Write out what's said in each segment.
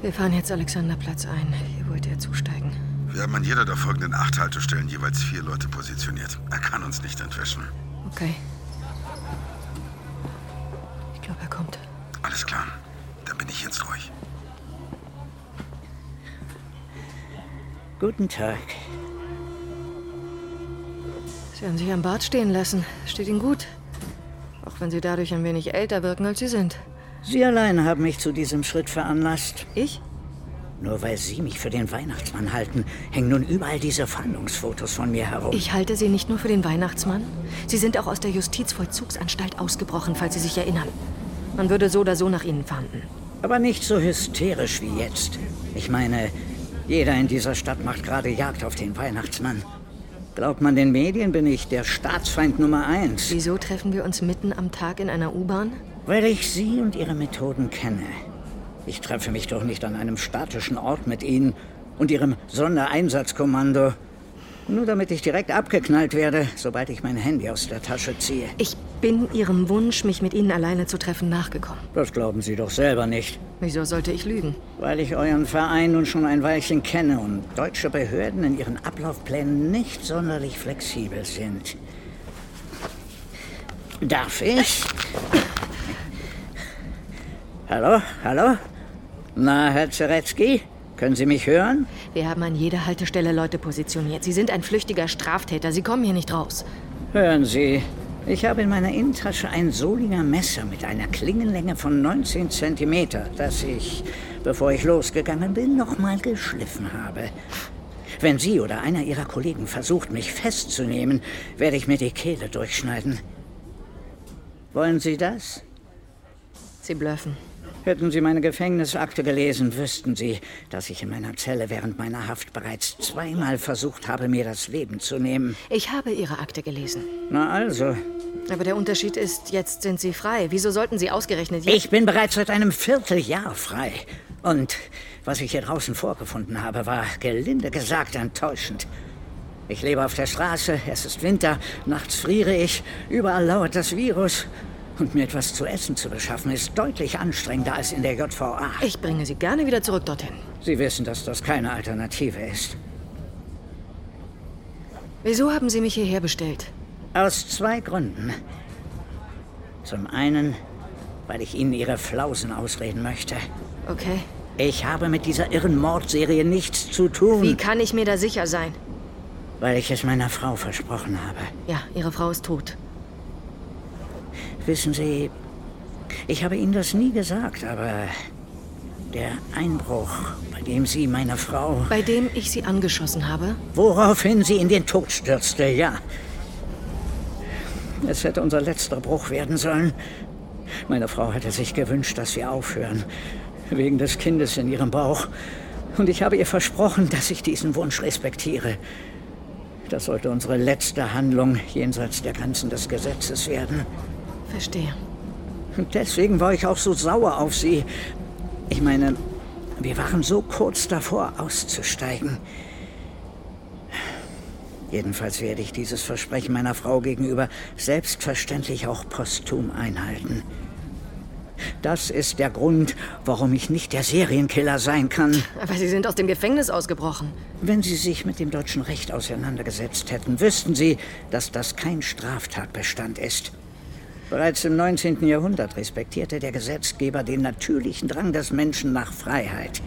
Wir fahren jetzt Alexanderplatz ein. Hier wollt ihr zusteigen. Wir haben an jeder der folgenden acht Haltestellen jeweils vier Leute positioniert. Er kann uns nicht entwischen. Okay. Ich glaube, er kommt. Alles klar. Dann bin ich jetzt ruhig. Guten Tag. Sie haben sich am Bart stehen lassen. Steht Ihnen gut. Auch wenn Sie dadurch ein wenig älter wirken, als Sie sind. Sie allein haben mich zu diesem Schritt veranlasst. Ich? Nur weil Sie mich für den Weihnachtsmann halten, hängen nun überall diese Fahndungsfotos von mir herum. Ich halte Sie nicht nur für den Weihnachtsmann. Sie sind auch aus der Justizvollzugsanstalt ausgebrochen, falls Sie sich erinnern. Man würde so oder so nach Ihnen fahnden. Aber nicht so hysterisch wie jetzt. Ich meine, jeder in dieser Stadt macht gerade Jagd auf den Weihnachtsmann. Glaubt man den Medien, bin ich der Staatsfeind Nummer eins. Wieso treffen wir uns mitten am Tag in einer U-Bahn? Weil ich Sie und Ihre Methoden kenne. Ich treffe mich doch nicht an einem statischen Ort mit Ihnen und Ihrem Sondereinsatzkommando. Nur damit ich direkt abgeknallt werde, sobald ich mein Handy aus der Tasche ziehe. Ich bin Ihrem Wunsch, mich mit Ihnen alleine zu treffen, nachgekommen. Das glauben Sie doch selber nicht. Wieso sollte ich lügen? Weil ich euren Verein nun schon ein Weilchen kenne und deutsche Behörden in ihren Ablaufplänen nicht sonderlich flexibel sind. Darf ich? Hallo, hallo? Na, Herr Zeretzky, können Sie mich hören? Wir haben an jeder Haltestelle Leute positioniert. Sie sind ein flüchtiger Straftäter. Sie kommen hier nicht raus. Hören Sie, ich habe in meiner Innentasche ein Solinger Messer mit einer Klingenlänge von 19 Zentimeter, das ich, bevor ich losgegangen bin, nochmal geschliffen habe. Wenn Sie oder einer Ihrer Kollegen versucht, mich festzunehmen, werde ich mir die Kehle durchschneiden. Wollen Sie das? Sie blöffen. Hätten Sie meine Gefängnisakte gelesen, wüssten Sie, dass ich in meiner Zelle während meiner Haft bereits zweimal versucht habe, mir das Leben zu nehmen. Ich habe Ihre Akte gelesen. Na also, Aber der Unterschied ist, jetzt sind Sie frei. Wieso sollten Sie ausgerechnet jetzt... ich bin bereits seit einem Vierteljahr frei. Und was ich hier draußen vorgefunden habe, war gelinde gesagt enttäuschend. Ich lebe auf der Straße, es ist Winter, nachts friere ich, überall lauert das Virus. Und mir etwas zu essen zu beschaffen, ist deutlich anstrengender als in der JVA. Ich bringe Sie gerne wieder zurück dorthin. Sie wissen, dass das keine Alternative ist. Wieso haben Sie mich hierher bestellt? Aus zwei Gründen. Zum einen, weil ich Ihnen Ihre Flausen ausreden möchte. Okay. Ich habe mit dieser irren Mordserie nichts zu tun, Wie kann ich mir da sicher sein? weil ich es meiner Frau versprochen habe. Ja, Ihre Frau ist tot. Wissen Sie, ich habe Ihnen das nie gesagt, aber der Einbruch, bei dem Sie meine Frau, Bei dem ich Sie angeschossen habe? woraufhin sie in den Tod stürzte, ja. Es hätte unser letzter Bruch werden sollen. Meine Frau hatte sich gewünscht, dass wir aufhören, wegen des Kindes in ihrem Bauch. Und ich habe ihr versprochen, dass ich diesen Wunsch respektiere. Das sollte unsere letzte Handlung jenseits der Grenzen des Gesetzes werden. Verstehe. Und deswegen war ich auch so sauer auf Sie. Ich meine, wir waren so kurz davor, auszusteigen. Jedenfalls werde ich dieses Versprechen meiner Frau gegenüber selbstverständlich auch posthum einhalten. Das ist der Grund, warum ich nicht der Serienkiller sein kann. Aber Sie sind aus dem Gefängnis ausgebrochen. Wenn Sie sich mit dem deutschen Recht auseinandergesetzt hätten, wüssten Sie, dass das kein Straftatbestand ist. Bereits im 19. Jahrhundert respektierte der Gesetzgeber den natürlichen Drang des Menschen nach Freiheit.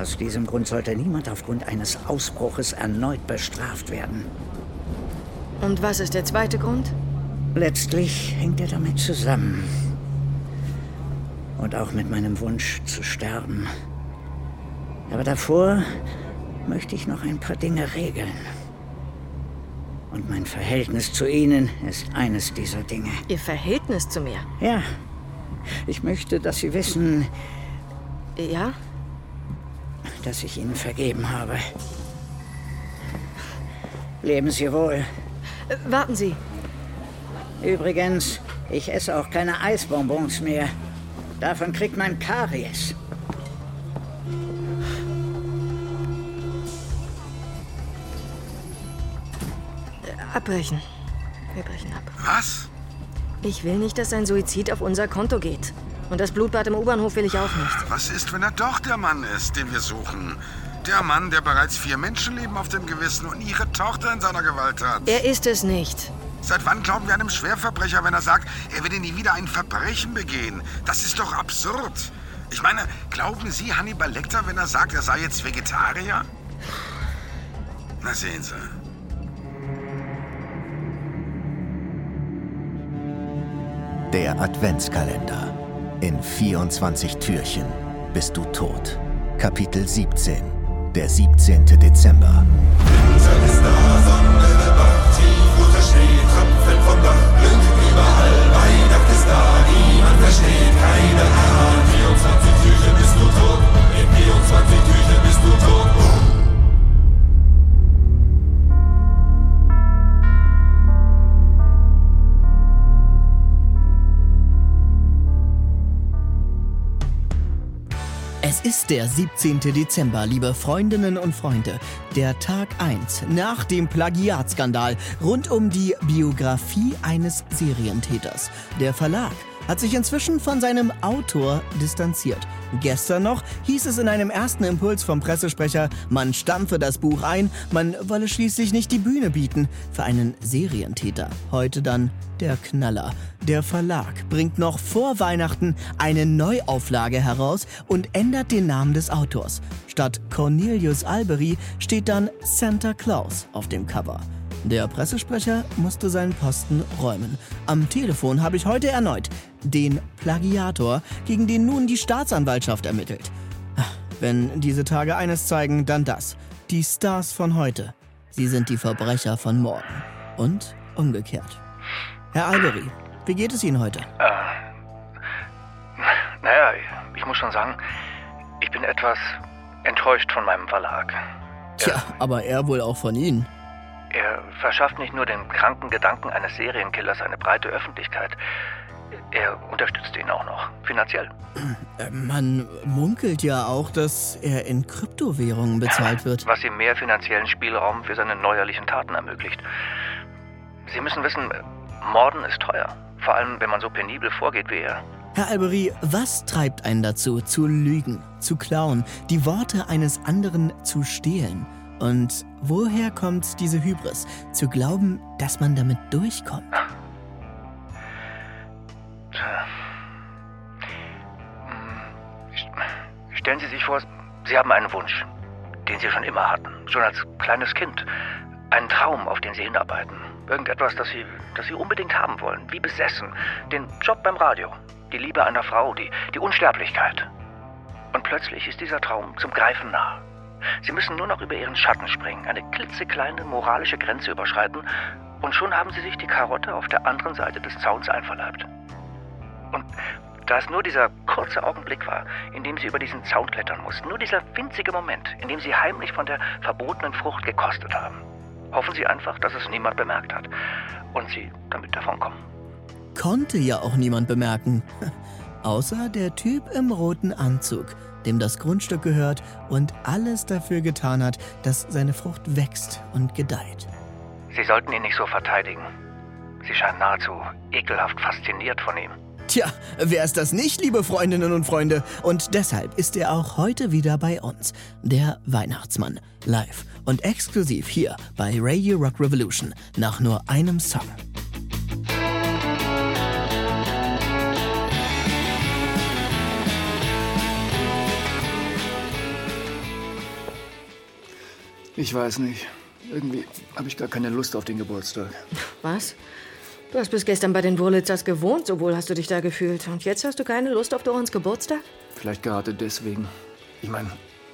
Aus diesem Grund sollte niemand aufgrund eines Ausbruches erneut bestraft werden. Und was ist der zweite Grund? Letztlich hängt er damit zusammen. Und auch mit meinem Wunsch zu sterben. Aber davor möchte ich noch ein paar Dinge regeln. Und mein Verhältnis zu Ihnen ist eines dieser Dinge. Ihr Verhältnis zu mir? Ja, ich möchte, dass Sie wissen, Ja? dass ich Ihnen vergeben habe. Leben Sie wohl. Äh, warten Sie. Übrigens, ich esse auch keine Eisbonbons mehr. Davon kriegt man Karies. Abbrechen. Wir brechen ab. Was? Ich will nicht, dass ein Suizid auf unser Konto geht. Und das Blutbad im U-Bahnhof will ich auch nicht. Was ist, wenn er doch der Mann ist, den wir suchen? Der Mann, der bereits vier Menschenleben auf dem Gewissen und ihre Tochter in seiner Gewalt hat. Er ist es nicht. Seit wann glauben wir einem Schwerverbrecher, wenn er sagt, er werde nie wieder ein Verbrechen begehen? Das ist doch absurd. Ich meine, glauben Sie Hannibal Lecter, wenn er sagt, er sei jetzt Vegetarier? Na sehen Sie. Der Adventskalender. In 24 Türchen bist du tot. Kapitel 17. Der 17. Dezember. Winter ist da, Sonne wird wach, tief unter Schnee, Tröpfchen vom Dach, Glück überall, Weihnacht ist da, niemand versteht, keiner der 17. Dezember, liebe Freundinnen und Freunde. Der Tag 1 nach dem Plagiatskandal rund um die Biografie eines Serientäters. Der Verlag hat sich inzwischen von seinem Autor distanziert. Gestern noch hieß es in einem ersten Impuls vom Pressesprecher, man stampfe das Buch ein, man wolle schließlich nicht die Bühne bieten für einen Serientäter. Heute dann der Knaller. Der Verlag bringt noch vor Weihnachten eine Neuauflage heraus und ändert den Namen des Autors. Statt Cornelius Albery steht dann Santa Claus auf dem Cover. Der Pressesprecher musste seinen Posten räumen. Am Telefon habe ich heute erneut den Plagiator, gegen den nun die Staatsanwaltschaft ermittelt. Wenn diese Tage eines zeigen, dann das. Die Stars von heute. Sie sind die Verbrecher von morgen. Und umgekehrt. Herr Albery, wie geht es Ihnen heute? Naja, ich muss schon sagen, ich bin etwas enttäuscht von meinem Verlag. Tja, aber er wohl auch von Ihnen. Er verschafft nicht nur den kranken Gedanken eines Serienkillers eine breite Öffentlichkeit, er unterstützt ihn auch noch, finanziell. Äh, Man munkelt ja auch, dass er in Kryptowährungen bezahlt wird. Was ihm mehr finanziellen Spielraum für seine neuerlichen Taten ermöglicht. Sie müssen wissen, Morden ist teuer. Vor allem, wenn man so penibel vorgeht wie er. Herr Albery, was treibt einen dazu, zu lügen, zu klauen, die Worte eines anderen zu stehlen? Und woher kommt diese Hybris, zu glauben, dass man damit durchkommt? Stellen Sie sich vor, Sie haben einen Wunsch, den Sie schon immer hatten, schon als kleines Kind. Einen Traum, auf den Sie hinarbeiten. Irgendetwas, das Sie, das Sie unbedingt haben wollen, wie besessen. Den Job beim Radio, die Liebe einer Frau, die, die Unsterblichkeit. Und plötzlich ist dieser Traum zum Greifen nah. Sie müssen nur noch über Ihren Schatten springen, eine klitzekleine moralische Grenze überschreiten, und schon haben Sie sich die Karotte auf der anderen Seite des Zauns einverleibt. Und da es nur dieser kurze Augenblick war, in dem sie über diesen Zaun klettern mussten, nur dieser winzige Moment, in dem sie heimlich von der verbotenen Frucht gekostet haben, hoffen sie einfach, dass es niemand bemerkt hat und sie damit davonkommen. Konnte ja auch niemand bemerken. Außer der Typ im roten Anzug, dem das Grundstück gehört und alles dafür getan hat, dass seine Frucht wächst und gedeiht. Sie sollten ihn nicht so verteidigen. Sie scheinen nahezu ekelhaft fasziniert von ihm. Tja, wer ist das nicht, liebe Freundinnen und Freunde? Und deshalb ist er auch heute wieder bei uns, der Weihnachtsmann, live und exklusiv hier bei Radio Rock Revolution nach nur einem Song. Ich weiß nicht. Irgendwie habe ich gar keine Lust auf den Geburtstag. Was? Du hast bis gestern bei den Wurlitzers gewohnt, so wohl hast du dich da gefühlt. Und jetzt hast du keine Lust auf Dorans Geburtstag? Vielleicht gerade deswegen. Ich meine,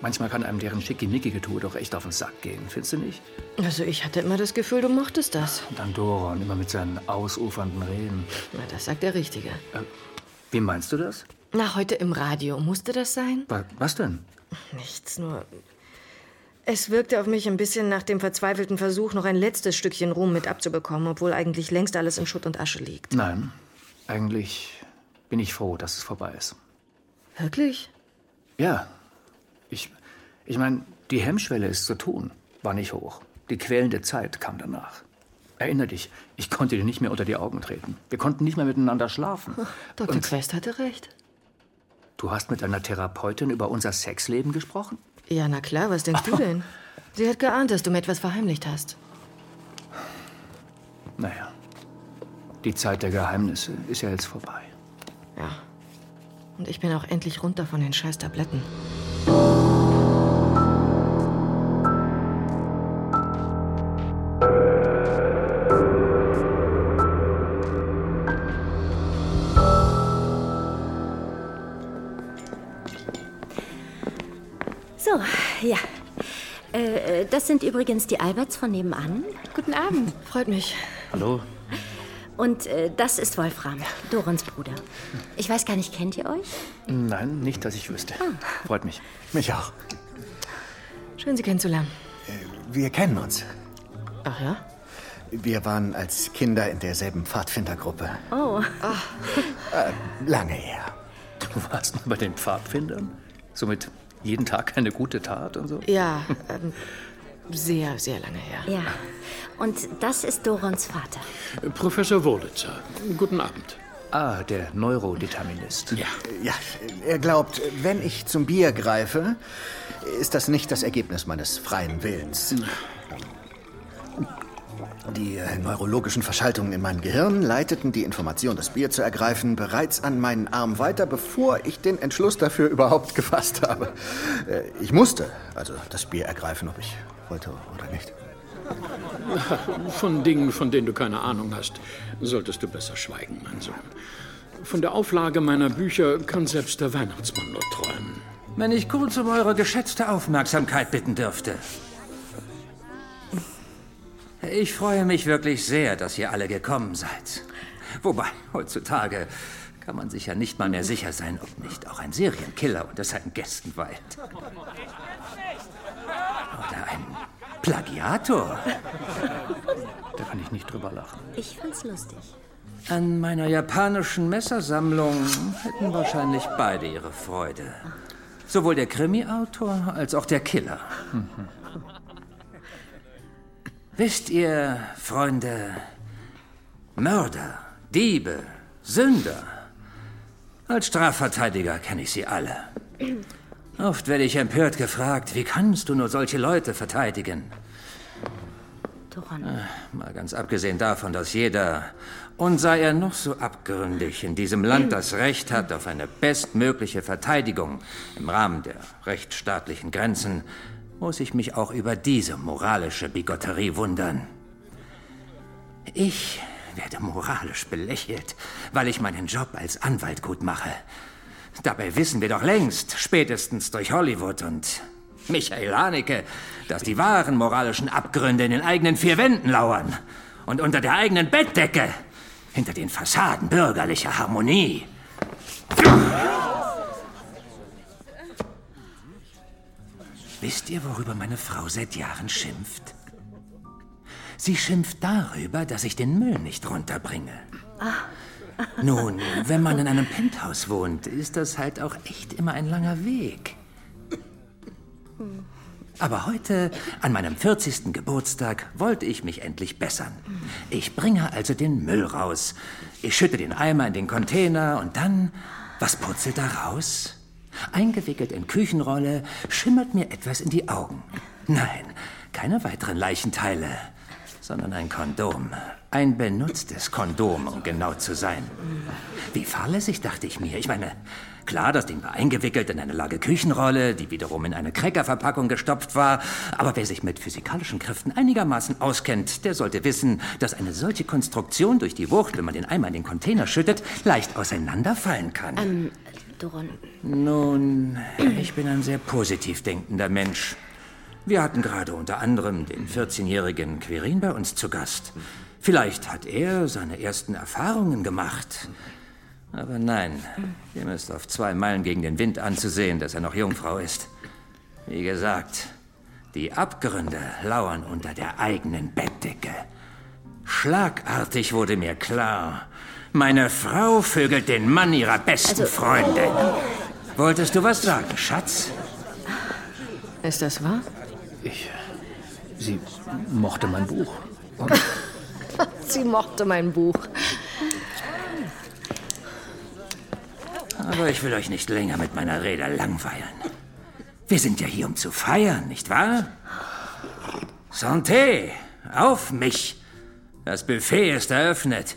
manchmal kann einem deren schickimickige Tour doch echt auf den Sack gehen, findest du nicht? Also ich hatte immer das Gefühl, du mochtest das. Und dann Doran, immer mit seinen ausufernden Reden. Na, das sagt der Richtige. Wie meinst du das? Na, heute im Radio. Musste das sein? Wa- Was denn? Nichts, nur... Es wirkte auf mich ein bisschen nach dem verzweifelten Versuch, noch ein letztes Stückchen Ruhm mit abzubekommen, obwohl eigentlich längst alles in Schutt und Asche liegt. Nein, eigentlich bin ich froh, dass es vorbei ist. Wirklich? Ja, ich, ich meine, die Hemmschwelle, es zu tun, war nicht hoch. Die quälende Zeit kam danach. Erinner dich, ich konnte dir nicht mehr unter die Augen treten. Wir konnten nicht mehr miteinander schlafen. Dr. Und- Quest hatte recht. Du hast mit einer Therapeutin über unser Sexleben gesprochen? Ja, na klar, was denkst du denn? Sie hat geahnt, dass du mir etwas verheimlicht hast. Naja, die Zeit der Geheimnisse ist ja jetzt vorbei. Ja. Und ich bin auch endlich runter von den scheiß Tabletten. Äh, äh, das sind übrigens die Alberts von nebenan. Guten Abend. Freut mich. Hallo? Und äh, das ist Wolfram, Dorons Bruder. Ich weiß gar nicht, kennt ihr euch? Nein, nicht, dass ich wüsste. Freut mich. Mich auch. Schön, Sie kennenzulernen. Wir kennen uns. Ach ja? Wir waren als Kinder in derselben Pfadfindergruppe. Oh, Äh, lange her. Du warst mal bei den Pfadfindern? Somit jeden Tag eine gute Tat und so? Ja, ähm, sehr, sehr lange her. ja. Und das ist Dorons Vater. Professor Wurlitzer, guten Abend. Ah, der Neurodeterminist. Ja, Ja, er glaubt, wenn ich zum Bier greife, ist das nicht das Ergebnis meines freien Willens. Die neurologischen Verschaltungen in meinem Gehirn leiteten die Information, das Bier zu ergreifen, bereits an meinen Arm weiter, bevor ich den Entschluss dafür überhaupt gefasst habe. Äh, Ich musste also das Bier ergreifen, ob ich wollte oder nicht. von Dingen, von denen du keine Ahnung hast, solltest du besser schweigen, mein Sohn. Von der Auflage meiner Bücher kann selbst der Weihnachtsmann nur träumen. Wenn ich kurz um eure geschätzte Aufmerksamkeit bitten dürfte. Ich freue mich wirklich sehr, dass ihr alle gekommen seid. Wobei, heutzutage kann man sich ja nicht mal mehr sicher sein, ob nicht auch ein Serienkiller unter seinen Gästen weilt. Oder ein Plagiator. Da kann ich nicht drüber lachen. Ich fand's lustig. An meiner japanischen Messersammlung hätten wahrscheinlich beide ihre Freude. Sowohl der Krimi-Autor als auch der Killer. Wisst ihr, Freunde, Mörder, Diebe, Sünder. Als Strafverteidiger kenne ich sie alle. Oft werde ich empört gefragt, wie kannst du nur solche Leute verteidigen? Doron. Mal ganz abgesehen davon, dass jeder, und sei er noch so abgründig, in diesem Land das Recht hat auf eine bestmögliche Verteidigung im Rahmen der rechtsstaatlichen Grenzen, muss ich mich auch über diese moralische Bigotterie wundern. Ich werde moralisch belächelt, weil ich meinen Job als Anwalt gut mache. Dabei wissen wir doch längst, spätestens durch Hollywood und Michael Haneke, dass die wahren moralischen Abgründe in den eigenen vier Wänden lauern und unter der eigenen Bettdecke, hinter den Fassaden bürgerlicher Harmonie. Wisst ihr, worüber meine Frau seit Jahren schimpft? Sie schimpft darüber, dass ich den Müll nicht runterbringe. Nun, wenn man in einem Penthouse wohnt, ist das halt auch echt immer ein langer Weg. Aber heute, an meinem 40. Geburtstag, wollte ich mich endlich bessern. Ich bringe also den Müll raus. Ich schütte den Eimer in den Container und dann, was purzelt da raus? Eingewickelt in Küchenrolle schimmert mir etwas in die Augen. Nein, keine weiteren Leichenteile, sondern ein Kondom. Ein benutztes Kondom, um genau zu sein. Wie fahrlässig, dachte ich mir. Ich meine, klar, das Ding war eingewickelt in eine Lage Küchenrolle, die wiederum in eine Crackerverpackung gestopft war. Aber wer sich mit physikalischen Kräften einigermaßen auskennt, der sollte wissen, dass eine solche Konstruktion durch die Wucht, wenn man den Eimer in den Container schüttet, leicht auseinanderfallen kann. Ähm, Doron. Nun, ich bin ein sehr positiv denkender Mensch. Wir hatten gerade unter anderem den 14-jährigen Quirin bei uns zu Gast. Vielleicht hat er seine ersten Erfahrungen gemacht. Aber nein, ihm ist auf zwei Meilen gegen den Wind anzusehen, dass er noch Jungfrau ist. Wie gesagt, die Abgründe lauern unter der eigenen Bettdecke. Schlagartig wurde mir klar, meine Frau vögelt den Mann ihrer besten Freundin. Wolltest du was sagen, Schatz? Ist das wahr? Ich. Sie mochte mein Buch. Sie mochte mein Buch. Aber ich will euch nicht länger mit meiner Rede langweilen. Wir sind ja hier, um zu feiern, nicht wahr? Santé, auf mich! Das Buffet ist eröffnet.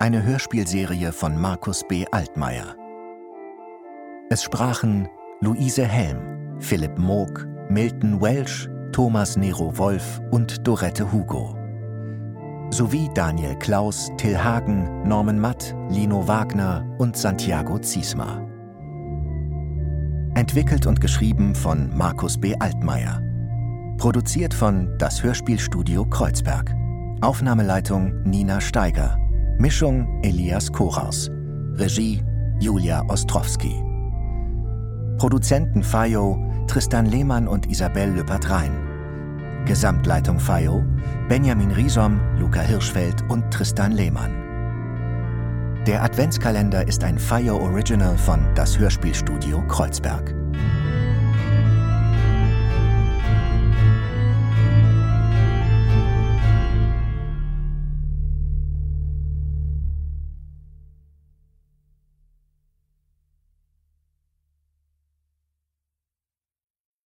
Eine Hörspielserie von Markus B. Altmaier. Es sprachen Luise Helm, Philipp Moog, Milton Welsh, Thomas Nero Wolf und Dorette Hugo. Sowie Daniel Klaus, Till Hagen, Norman Matt, Lino Wagner und Santiago Ziesma. Entwickelt und geschrieben von Markus B. Altmaier. Produziert von Das Hörspielstudio Kreuzberg. Aufnahmeleitung Nina Steiger. Mischung Elias Koraus. Regie Julia Ostrowski. Produzenten FAIO Tristan Lehmann und Isabel Lüppert-Rhein. Gesamtleitung FAIO Benjamin Riesom, Luca Hirschfeld und Tristan Lehmann. Der Adventskalender ist ein FAIO Original von Das Hörspielstudio Kreuzberg.